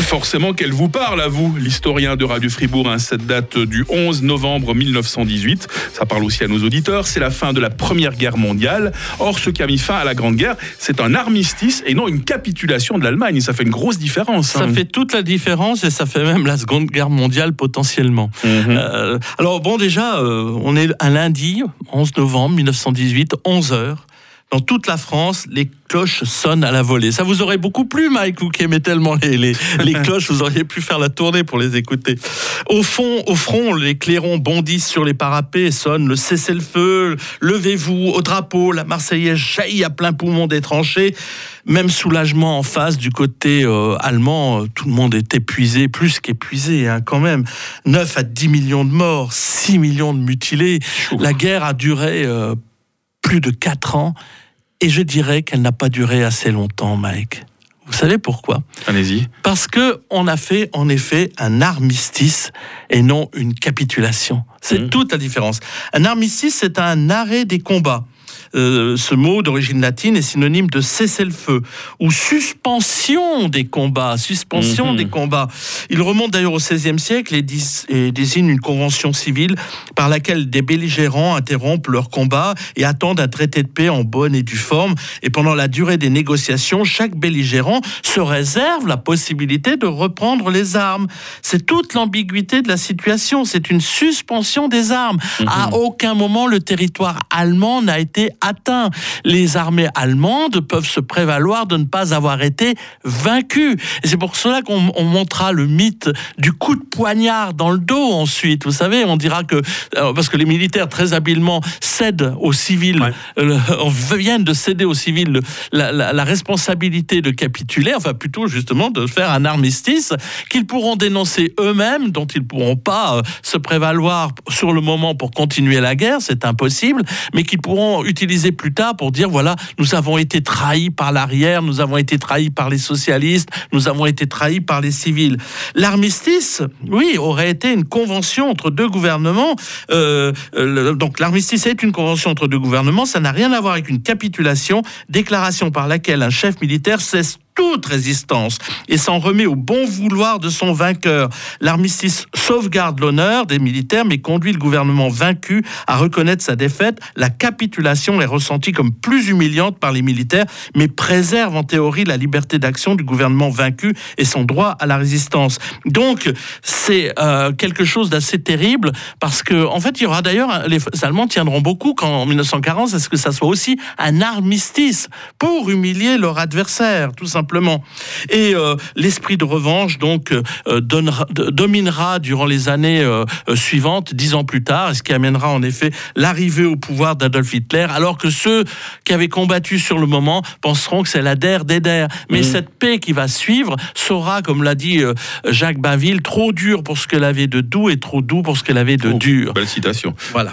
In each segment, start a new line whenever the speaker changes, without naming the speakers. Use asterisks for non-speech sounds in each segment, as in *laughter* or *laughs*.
forcément qu'elle vous parle à vous, l'historien de Radio Fribourg. Hein, cette date du 11 novembre 1918. Ça parle aussi à nos auditeurs. C'est la fin de la Première Guerre mondiale. Or, ce qui a mis fin à la Grande Guerre, c'est un armistice et non une capitulation de l'Allemagne. Ça fait une grosse différence.
Ça
hein.
fait toute la différence et ça fait même la Seconde Guerre mondiale potentiellement.
Mhm.
Euh, alors bon, déjà, euh, on est un lundi, 11 novembre 1918, 11 heures. Dans toute la France, les cloches sonnent à la volée. Ça vous aurait beaucoup plu, Mike, vous qui aimez tellement les, les, les *laughs* cloches, vous auriez pu faire la tournée pour les écouter. Au fond, au front, les clairons bondissent sur les parapets, sonnent le cessez-le-feu, levez-vous au drapeau, la Marseillaise jaillit à plein poumon des tranchées. Même soulagement en face du côté euh, allemand, tout le monde est épuisé, plus qu'épuisé hein, quand même. 9 à 10 millions de morts, 6 millions de mutilés. La guerre a duré euh, plus de 4 ans et je dirais qu'elle n'a pas duré assez longtemps, Mike. Vous savez pourquoi?
Allez-y.
Parce que on a fait en effet un armistice et non une capitulation. C'est
Mhm.
toute la différence. Un armistice, c'est un arrêt des combats. Euh, ce mot d'origine latine est synonyme de cessez-le-feu ou suspension des combats. Suspension
Mhm.
des combats. Il remonte d'ailleurs au XVIe siècle et, dis- et désigne une convention civile par laquelle des belligérants interrompent leur combat et attendent un traité de paix en bonne et due forme. Et pendant la durée des négociations, chaque belligérant se réserve la possibilité de reprendre les armes. C'est toute l'ambiguïté de la situation. C'est une suspension des armes. À aucun moment le territoire allemand n'a été atteint. Les armées allemandes peuvent se prévaloir de ne pas avoir été vaincues. Et c'est pour cela qu'on on montrera le mythe du coup de poignard dans le dos ensuite. Vous savez, on dira que euh, parce que les militaires très habilement cèdent aux civils,
Ouais.
euh, *laughs* viennent de céder aux civils la, la- la responsabilité de capituler, enfin plutôt justement de faire un armistice qu'ils pourront dénoncer eux-mêmes, dont ils pourront pas euh, se prévaloir sur le moment pour continuer la guerre, c'est impossible, mais qu'ils pourront utiliser plus tard pour dire voilà, nous avons été trahis par l'arrière, nous avons été trahis par les socialistes, nous avons été trahis par les civils. L'armistice, oui, aurait été une convention entre deux gouvernements. Euh, donc l'armistice est une convention entre deux gouvernements, ça n'a rien à voir avec une capitulation, déclaration par laquelle un chef militaire cesse toute résistance et s'en remet au bon vouloir de son vainqueur. L'armistice sauvegarde l'honneur des militaires mais conduit le gouvernement vaincu à reconnaître sa défaite. La capitulation est ressentie comme plus humiliante par les militaires mais préserve en théorie la liberté d'action du gouvernement vaincu et son droit à la résistance. Donc c'est euh, quelque chose d'assez terrible parce que en fait il y aura d'ailleurs les Allemands tiendront beaucoup quand en 1940 à ce que ça soit aussi un armistice pour humilier leur adversaire tout simplement. Et euh, l'esprit de revanche donc euh, donnera- dominera durant les années euh, suivantes, dix ans plus tard, ce qui amènera en effet l'arrivée au pouvoir d'Adolf Hitler, alors que ceux qui avaient combattu sur le moment penseront que c'est la der des der. Mais cette paix qui va suivre sera, comme l'a dit Jacques Bainville, trop dure pour ce qu'elle avait de doux et trop doux pour ce qu'elle avait de
Oh,
dur.
Belle citation.
Voilà.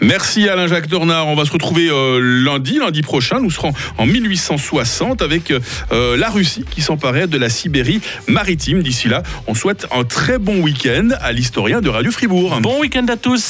Merci Alain-Jacques Dornard. On va se retrouver lundi, lundi prochain. Nous serons en 1860 avec euh, la Russie qui s'emparait de la Sibérie maritime. D'ici là, on souhaite un très bon week-end à l'historien de Radio Fribourg.
Bon week-end à tous.